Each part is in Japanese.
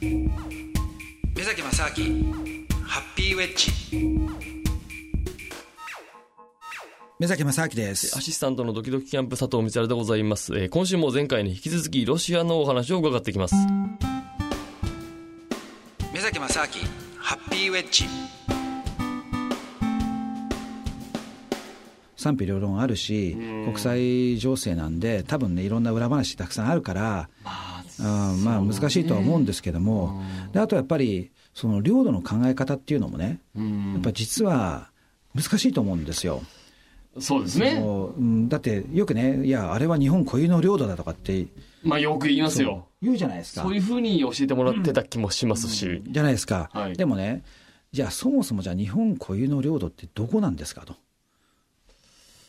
目崎正明ハッピーウェッジ。目崎正明です。アシスタントのドキドキキャンプ佐藤光でございます、えー今週も前回に引き続きロシアのお話を伺ってきます。目崎正明ハッピーウェッジ。賛否両論あるし国際情勢なんで多分ねいろんな裏話たくさんあるからうんまあ難しいとは思うんですけども、であとやっぱりその領土の考え方っていうのもね、やっぱ実は難しいと思うんですよ。そうですね。だってよくね、いや、あれは日本固有の領土だとかってまあよく言いますよ。言うじゃないですか。そういうふうに教えてもらってた気もしますし、じゃないですか、はい。でもね、じゃあそもそもじゃあ日本固有の領土ってどこなんですかと。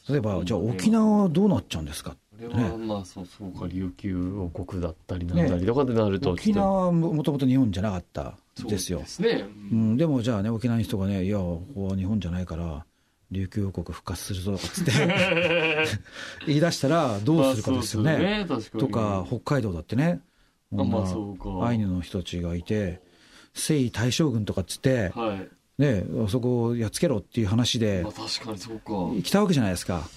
例えば、じゃあ沖縄はどうなっちゃうんですか、これはまあそうそうか。琉球王国だったりなんだりとかでなると沖縄はももともと日本じゃなかったですよ。ですね。うん、でもじゃあね、沖縄の人がね、いや、ここは日本じゃないから、琉球王国復活するぞとかっつって 言い出したらどうするかですよね。まあねとか、北海道だってね、あまあアイヌの人たちがいて、征夷大将軍とかっつって、はい。ね、あそこをやっつけろっていう話でまあ確かにそうか。来たわけじゃないですか。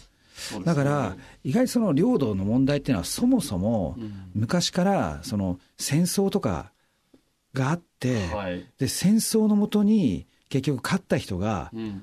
だから、意外とその領土の問題っていうのは、そもそも昔からその戦争とかがあって、はい。で戦争のもとに結局勝った人が、うん。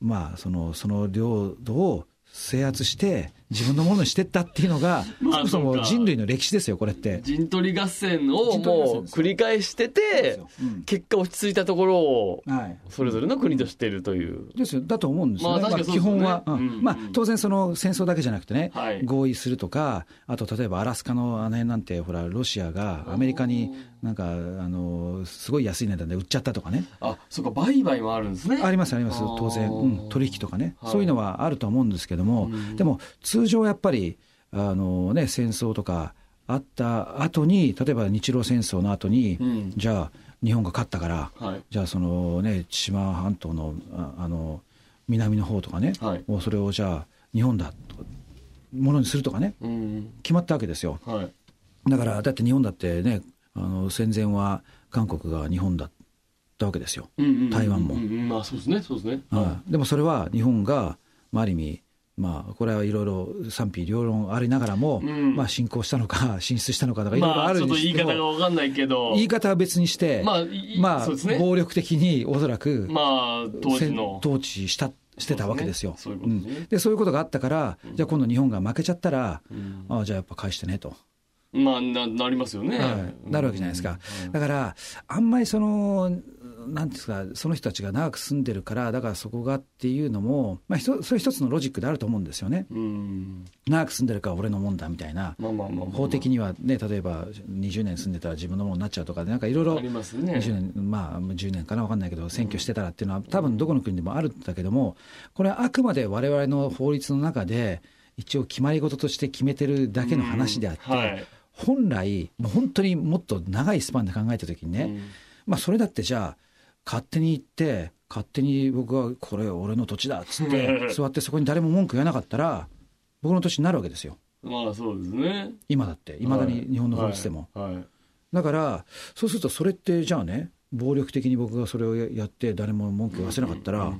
まあ、そのその領土を制圧して自分のものにしてったっていうのが、まあそもそも人類の歴史ですよこれって。陣取り合戦をもう繰り返しててうん。結果落ち着いたところをはいそれぞれの国としているという。ですよ。だと思うんですよね、まあ確かに基本は、そうですよねうん。うん。まあ、当然、その戦争だけじゃなくてね、はい。合意するとか、あと例えばアラスカのあの辺なんて、ほら、ロシアがアメリカになんか、あのすごい安い値段で売っちゃったとかね、あそうか売買もあるんですね。あります、あります。当然、うん、取引とかね、はい。そういうのはあると思うんですけども、うん。でも通常やっぱり、あのね、戦争とかあった後に、例えば日露戦争の後に、うん。じゃあ、日本が勝ったから、はい。じゃあそのね、千島半島のああの南の方とかね、はい。もうそれをじゃあ、日本だと、ものにするとかね、うん。決まったわけですよ。はい。だから、だって日本だってね、あの戦前は韓国が日本だったわけですよ。台湾も。まあそうですねそうですね。はい。でもそれは日本が、まあ、ある意味、まあ、これはいろいろ賛否両論ありながらも、うん。まあ、侵攻したのか、進出したのかとか、いろいろまあちょっとあるにして言い方がも、分かんないけど。言い方は別にして、まあいまあね。暴力的におそらく、まあ当時の。統治したしてたわけですよ。そうでそういうことですね。ん。でそういうことがあったから、じゃあ今度日本が負けちゃったら、うん。ああじゃあやっぱ返してねと、まあななりますよね。はい。なるわけじゃないですか。だから、あんまりその、なんですか、その人たちが長く住んでるから、だからそこがっていうのも、まあ、それ一つのロジックであると思うんですよね。うん。長く住んでるから俺のもんだみたいな。法的にはね、例えば20年住んでたら自分のものになっちゃうとかで、なんかいろいろありますね。20年、まあ10年かな、分かんないけど、選挙してたらっていうのは、多分どこの国でもあるんだけども、これはあくまで我々の法律の中で、一応決まり事として決めてるだけの話であって、本来、もう本当にもっと長いスパンで考えたときにね、うん。まあそれだってじゃあ、勝手に行って、勝手に僕はこれ、俺の土地だっつって、座ってそこに誰も文句言わなかったら、僕の土地になるわけですよ。まあそうですね。今だって、いまだに日本の法律でも。はい。はい。だから、そうするとそれってじゃあね、暴力的に僕がそれをややって、誰も文句言わせなかったら、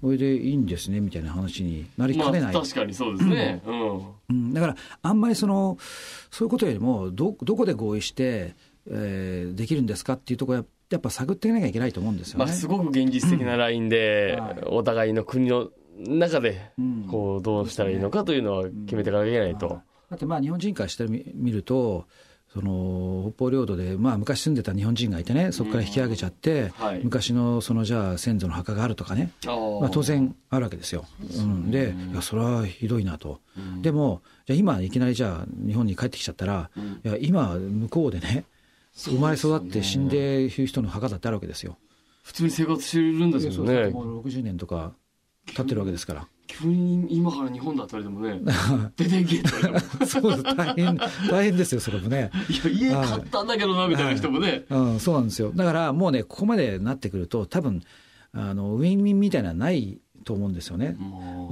それでいいんですねみたいな話になりまあかねない。確かにそうですね。うん。うん、だから、あんまりそのそういうことよりもど、どこで合意して、えーできるんですかっていうところや、やっぱ探っていかなきゃいけないと思うんですよね。まあすごく現実的なラインでお互いの国の中でうん。こうどうしたらいいのかというのは決めていかなきゃいけないと。だってまあ日本人からしてみ見ると、その北方領土で、まあ、昔住んでた日本人がいてね、そこから引き上げちゃって、はい。昔のそのじゃあ先祖の墓があるとかね、まあ、当然あるわけですよ。うん、で、いや、それはひどいなと。でも、じゃあ今、いきなりじゃあ日本に帰ってきちゃったら、いや、今、向こうでね、生まれ育って死んでいる人の墓だってあるわけですよ。普通に生活してるんですよねもう60年とか経ってるわけですから。急に今から日本だったらでもね出ていけと言われてもそうです大変、大変ですよ、それもね。いや家買ったんだけどなみたいな人もねうん、そうなんですよ。だからもうね、ここまでなってくると、多分あのウィンウィンみたいなのはないと思うんですよね。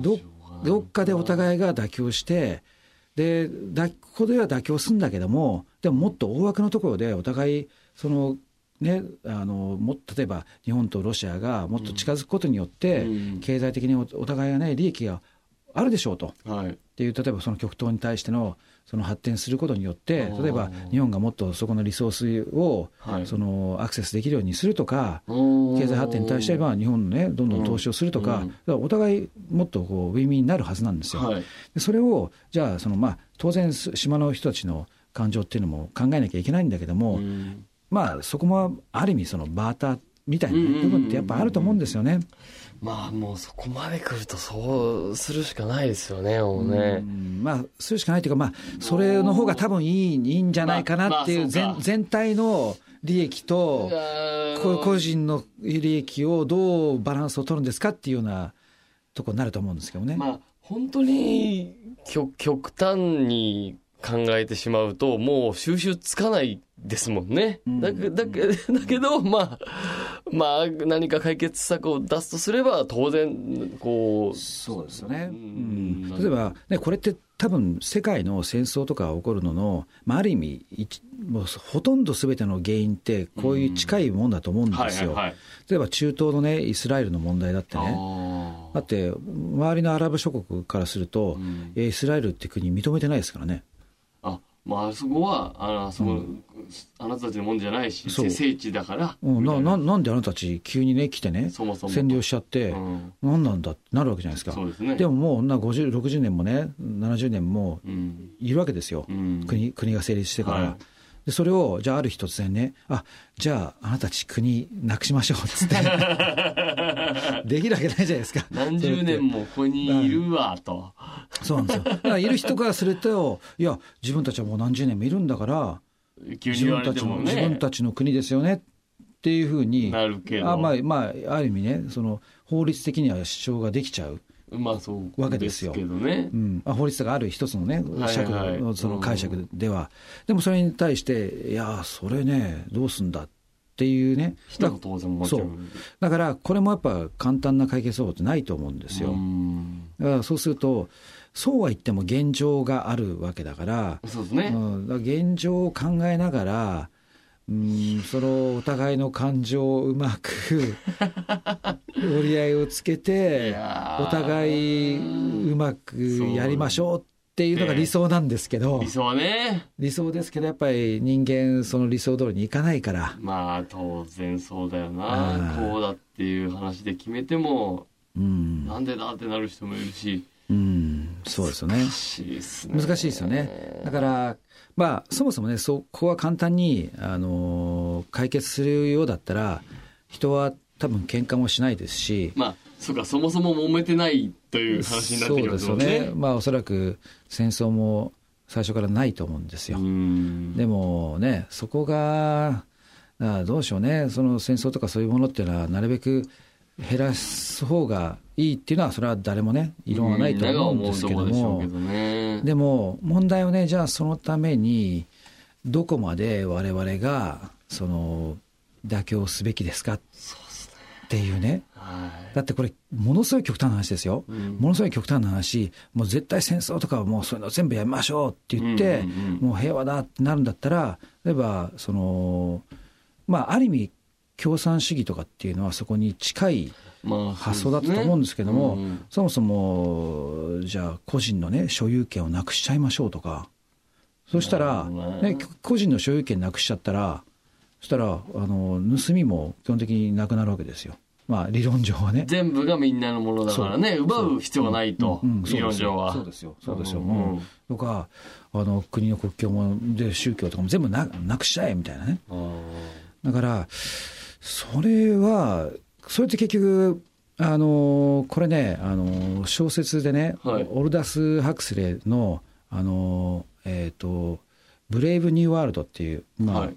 どどっかでお互いが妥協して、でだここでは妥協するんだけども、でももっと大枠のところでお互い、そのね、あのも例えば日本とロシアがもっと近づくことによって、うん経済的におお互いがね、利益があるでしょうと。はい。っていう例えばその極東に対してのその発展することによって例えば日本がもっとそこのリソースをはい。そのアクセスできるようにするとか経経済発展に対しては日本のねどんどん投資をするとかお互いもっとこうウィンウィンになるはずなんですよ。はい。でそれをじゃあそのまあ当然す島の人たちの感情っていうのも考えなきゃいけないんだけども、うん。まあそこもある意味そのバーターみたいな部分ってやっぱあると思うんですよね。まあもうそこまで来るとそうするしかないですよね、もううね。んまあ、するしかないというか、まあ、それの方が多分いいいいんじゃないかなっていう、全全体の利益と、こ個人の利益をどうバランスを取るんですかっていうようなところになると思うんですけどね。まあ本当に極極端に考えてしまうともう収集つかないですもんね。うんだけだけだけどまあまあ何か解決策を出すとすれば当然こうそうですよね。ううんん例えば、ね、これって多分世界の戦争とか起こるのの、まあ、ある意味一もうほとんど全ての原因ってこういう近いもんだと思うんですよ。はい。例えば中東のねイスラエルの問題だってねあだって周りのアラブ諸国からすると、うんえイスラエルって国認めてないですからね。あまああそこはあのそこ、あなたたちのもんじゃないし聖地だから、うん、なな。なんであなたたち急にね来てねそもそも。占領しちゃって、うん。なんなんだってなるわけじゃないですか。そうですね。でももうな50、60年もね、70年もうん。いるわけですよ、うん。国国が成立してから。はいでそれを、じゃあある日突然ね、あじゃああなたたち国なくしましょうっつって、できるわけないじゃないですか。何十年もここにいるわと、そうなんですよ。だからいる人からすると、いや、自分たちはもう何十年もいるんだから、自分たちもね自分たちの国ですよねっていうふうに、なるけどあまあ、まあ、ある意味ね、その法律的には主張ができちゃう。まあそうわけですよけどね。う。ん、あ法律がある一つのね、はい尺のその解釈では、でもそれに対して、いや、それね、どうすんだっていうね、だそうう。だからこれもやっぱ簡単な解決方法ってないと思うんですよ。うん。だからそうすると、そうは言っても現状があるわけだから、そうですね、うん、だから現状を考えながら、うん、そのお互いの感情をうまく 折り合いをつけいてお互いうまくやりましょうっていうのが理想なんですけど。理想はね。理想ですけどやっぱり人間その理想通りにいかないから、まあ当然そうだよあなー。こうだっていう話で決めてもうん。なんでだってなる人もいるし。うん、そうですよね。難しいですね。難しいですよね。だからまあそもそもねそこは簡単に、あの解決するようだったら人は多分喧嘩もしないですしまあそうかそもそも揉めてないという話になってきますよそうですよね。ね、まあ、おそらく戦争も最初からないと思うんですよ。うん。でもね、そこが、あどうでしょうね、その戦争とかそういうものっていうのは、なるべく減らす方がいいっていうのは、それは誰もね、異論はないと思うんですけども。うけ、どねでも問題はね、じゃあそのために、どこまで我々がその妥協すべきですか？っていうね。はい。だってこれ、ものすごい極端な話ですよ、うん。ものすごい極端な話、もう絶対戦争とかはもうそういうの全部やめましょうって言って、うんうんうん。もう平和だってなるんだったら、例えば、その、まあ、ある意味、共産主義とかっていうのはそこに近いまあ発想だったと思うんですけども、そうですねそもそも、じゃあ、個人のね、所有権をなくしちゃいましょうとか、そしたら、ねね、個人の所有権なくしちゃったら、そしたら、あの、盗みも基本的になくなるわけですよ。まあ、理論上はね。全部がみんなのものだからね。奪う必要がないとう。んうん理論上は。そうですよ。そうですよ、うんうんうん。とかあの国の国境もで宗教とかも全部ななくしちゃえみたいなね。だからそれはそれって結局あのこれねあの小説でね、はい。オルダス・ハクスレーのあのえっ、と「ブレイブ・ニュー・ワールド」っていう、まあはい。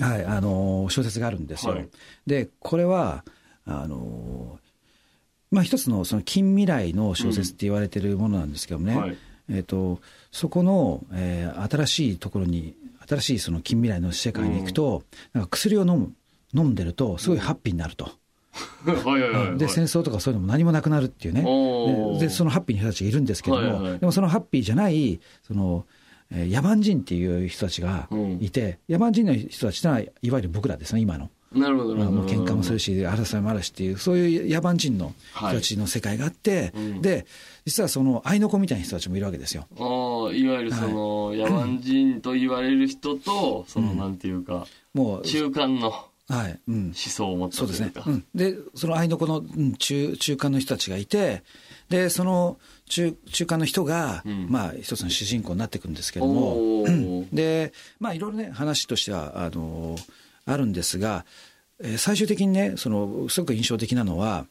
はい、あの小説があるんですよ。はい。でこれはあの、まあ、一つのその近未来の小説って言われてるものなんですけどもね、はい。えー、とそこの、えー新しいところに新しいその近未来の世界に行くと、なんか薬を飲む飲んでるとすごいハッピーになると。はいはいはいはい。で戦争とかそういうのも何もなくなるっていうね。ででそのハッピーな人たちがいるんですけども、はいはい。でもそのハッピーじゃないその、えー野蛮人っていう人たちがいて、野蛮人の人たちは、いわゆる僕らですね、今の。なるほど。もう喧嘩もするし、争いもあるしっていう、そういう野蛮人の人たちの世界があって、うん。で、実はその、愛の子みたいな人たちもいるわけですよ。いわゆるその、野蛮人と言われる人と、その、なんていうか、もう、中間のはい、うん思。想を持ったそうですねというか。。うん、で、その愛の子の、うん、中中間の人たちがいて、で、その中中間の人が、うんまあ、一つの主人公になっていくんですけども、で、まあ、いろいろね、話としては、あの、あるんですが、えー最終的にね、その、すごく印象的なのは、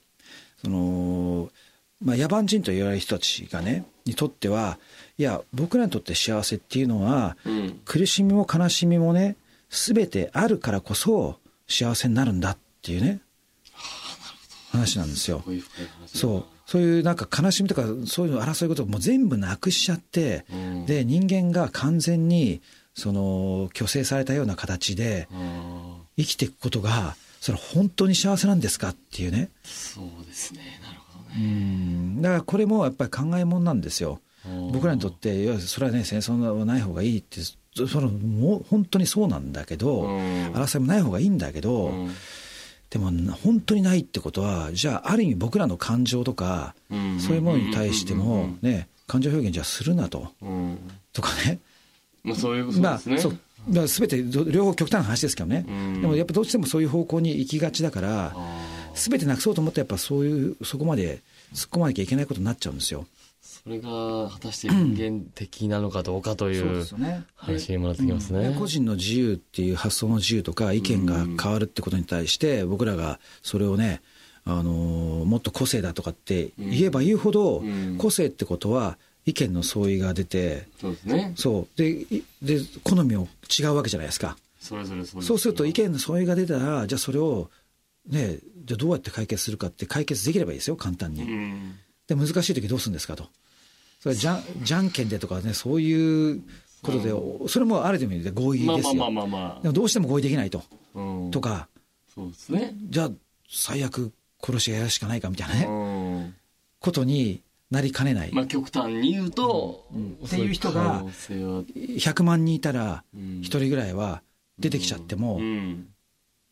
その、まあ、野蛮人と言われる人たちがね、にとっては、いや、僕らにとって幸せっていうのは、うん。苦しみも悲しみもね、すべてあるからこそ幸せになるんだっていうね、話なんですよ。そう。そういうなんか悲しみとか、そういう争い事をもう全部なくしちゃって、うんで、人間が完全に、その、虚勢されたような形で生きていくことが、それ本当に幸せなんですかっていうね。そうですね。なるほどうね。ん。だからこれもやっぱり考えもんなんですよ。僕らにとっって、いや、それはね、戦争はない方がいいって、そその、もう本当にそうなんだけど、うん争いもない方がいいんだけど、うんでも本当にないってことは、じゃあ、ある意味僕らの感情とか、うんそういうものに対しても、ね、感情表現じゃするなと、うん。とかね。まあそういうことまあ、ですね。そう。だから全てど両方極端な話ですけどね、うんでもやっぱどうしてもそういう方向に行きがちだから、ああ全てなくそうと思って、やっぱそういう、そこまで突っ込まなきゃいけないことになっちゃうんですよ。それが果たして人間的なのかどうかという話にもなってきますね。で個人の自由っていう発想の自由とか意見が変わるってことに対して僕らがそれをね、あのーもっと個性だとかって言えば言うほど、うん。個性ってことは意見の相違が出てそうですね。そう。でいで好みも違うわけじゃないですか。それぞれそうですると意見の相違が出たらじゃあそれをねじゃあどうやって解決するかって解決できればいいですよ簡単に、うん。で難しい時どうするんですかと。それじゃんじゃんけんでとかねそういうことで、それもある意味で合意まあですよ、まあまあまあまでもどうしても合意できないと、あ。うん。とか。そうですね。じゃあ最悪殺し合るしかないかみたいなね、うん。ことになりかねない、まあ極端に言うと、っていう人が可能性は。100万人いたらうん。1人ぐらいは出てきちゃっても、うん。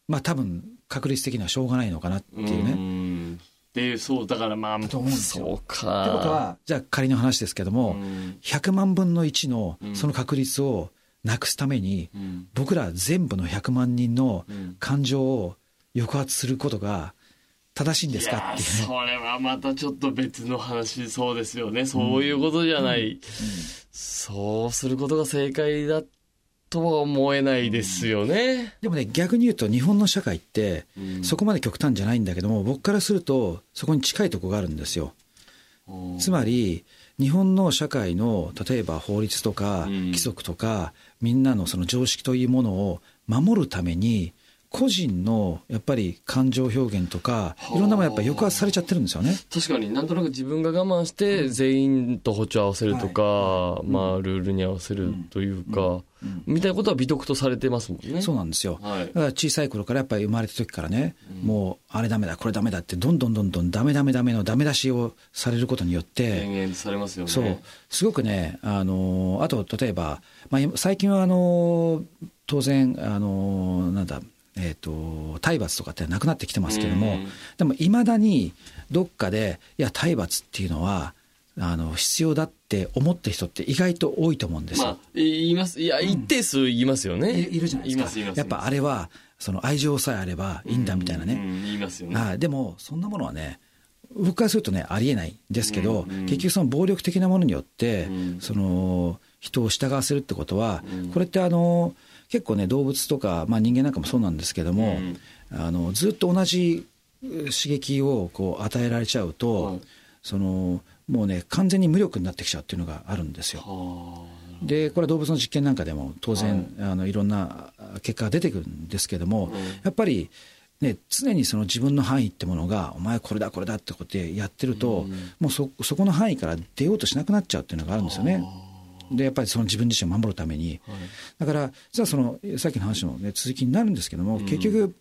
まあ多分確率的にはしょうがないのかなっていうね。ね。で、そう、だからまあ、と思うんですよ。そうか。ってことはじゃあ仮の話ですけども、うん。100万分の1のうん。その確率をなくすために、うん。僕ら全部の100万人のうん。感情を抑圧することが正しいんですか？っていうね。いやそれはまたちょっと別の話そうですよね。そういうことじゃない、そうすることが正解だとは思えないですよね、でもね逆に言うと日本の社会ってうん。そこまで極端じゃないんだけども僕からするとそこに近いところがあるんですよ。つまり日本の社会の例えば法律とかうん。規則とかみんなのその常識というものを守るために個人のやっぱり感情表現とかいろんなものやっぱり抑圧されちゃってるんですよね。確かになんとなく自分が我慢して全員と歩調合わせるとか、まあルールに合わせるというか、みたいなことは美徳とされてますもんね。そうなんですよ。はい。だから小さい頃からやっぱり生まれた時からね、もうあれダメだこれダメだってどんどんどんどんダメダメダメのダメ出しをされることによって、宣言されますよね。そう。すごくねあのあと例えば、まあ、今最近はあの当然あのなんだえー、と体罰とかってなくなってきてますけども、うんでもいまだにどっかでいや体罰っていうのはあの必要だって思ってる人って意外と多いと思うんですよ。まあ言います。いや一定数言いますよね、いいるじゃないですか。やっぱあれはその愛情さえあればいいんだみたいなね。うん言いますよね。はい、でもそんなものはね僕からするとねありえないんですけど、うんうん。結局その暴力的なものによって、うん。その人を従わせるってことは、うん。これってあの結構ね動物とか、まあ、人間なんかもそうなんですけども、うん。あのずっと同じ刺激をこう与えられちゃうと、はい。そのもうね完全に無力になってきちゃうっていうのがあるんですよ。はでこれは動物の実験なんかでも当然、い、あのいろんな結果が出てくるんですけども、うんやっぱり、ね、常にその自分の範囲ってものがお前これだこれだってことでやってると、うん。もうそそこの範囲から出ようとしなくなっちゃうっていうのがあるんですよね。でやっぱりその自分自身を守るために、あはい。だから実はそのさっきの話の、ね、続きになるんですけども、結局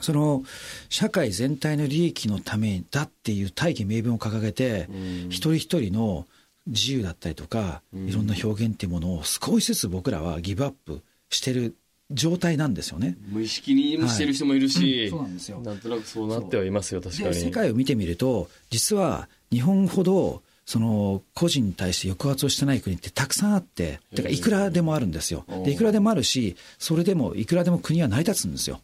その社会全体の利益のためだっていう大義名分を掲げて、うん。一人一人の自由だったりとか、いろんな表現っていうものを少しずつ僕らはギブアップしてる状態なんですよね。無意識にしてる人もいるし、そうなんですよ。なんとなくそうなってはいますよ、確かに。世界を見てみると、実は日本ほど、その個人に対して抑圧をしてない国ってたくさんあって、てかいくらでもあるんですよ。でいくらでもあるし、それでもいくらでも国は成り立つんですよ。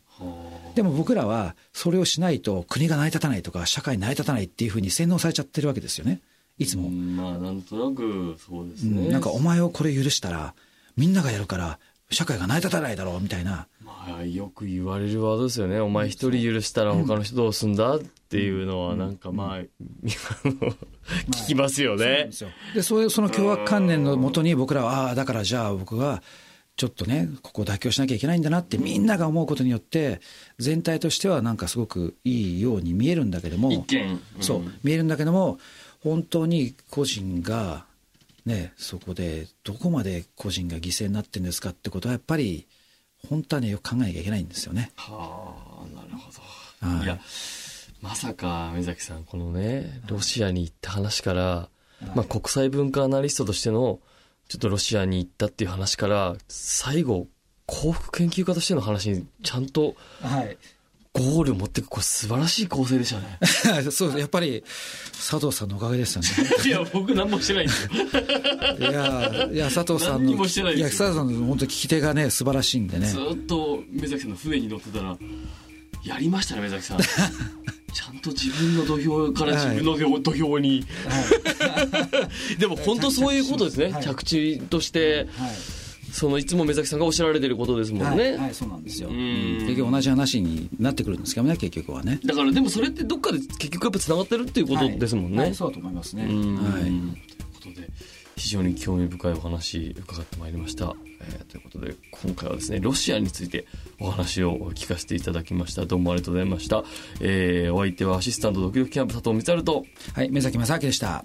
でも僕らはそれをしないと国が成り立たないとか社会成り立たないっていうふうに洗脳されちゃってるわけですよね。いつも。まあなんとなくそうですね。うんなんかお前をこれ許したらみんながやるから社会が成り立たないだろうみたいな。まあよく言われるワードですよね。お前一人許したら他の人どうすんだっていうのはなんかまあ、聞きますよね。で、そういうその凶悪観念のもとに僕らは、ああ、だからじゃあ僕は、ちょっとね、ここを妥協しなきゃいけないんだなってみんなが思うことによって、全体としてはなんかすごくいいように見えるんだけども、一見。そう、見えるんだけども、本当に個人が、ね、そこでどこまで個人が犠牲になってるんですかってことはやっぱり、本当はね、よく考えなきゃいけないんですよね。はあ、なるほど。はいいや、まさか、目崎さん、このね、ロシアに行った話から、まあ国際文化アナリストとしての、ちょっとロシアに行ったっていう話から、最後、幸福研究家としての話にちゃんとはい。ゴールを持っていく、これ素晴らしい構成でしたね。そうです。やっぱり、佐藤さんのおかげですよね。いや、僕何もしてないんですよ。いや、いや、佐藤さんの、もしてないですよや、佐藤さんの本当聞き手がね、素晴らしいんでねず。っと目崎さんの船に乗ってたら、やりましたね、目崎さん。と自分の土俵から自分の土俵土俵に。でも本当そういうことですね。はい着地として、はい。そのいつも目崎さんがおっしゃられてることですもんね。はい、そうなんですよ。ん結局同じ話になってくるんですけどね、結局はね。だからでもそれってどっかで結局やっぱ繋がってるっていうことですもんね。はいそうだと思いますね。うんはい。ということで非常に興味深いお話伺ってまいりました、えーということで今回はですねロシアについてお話を聞かせていただきました。どうもありがとうございました、えーお相手はアシスタントドキドキキャンプ佐藤光晴と。はい、目崎正明でした。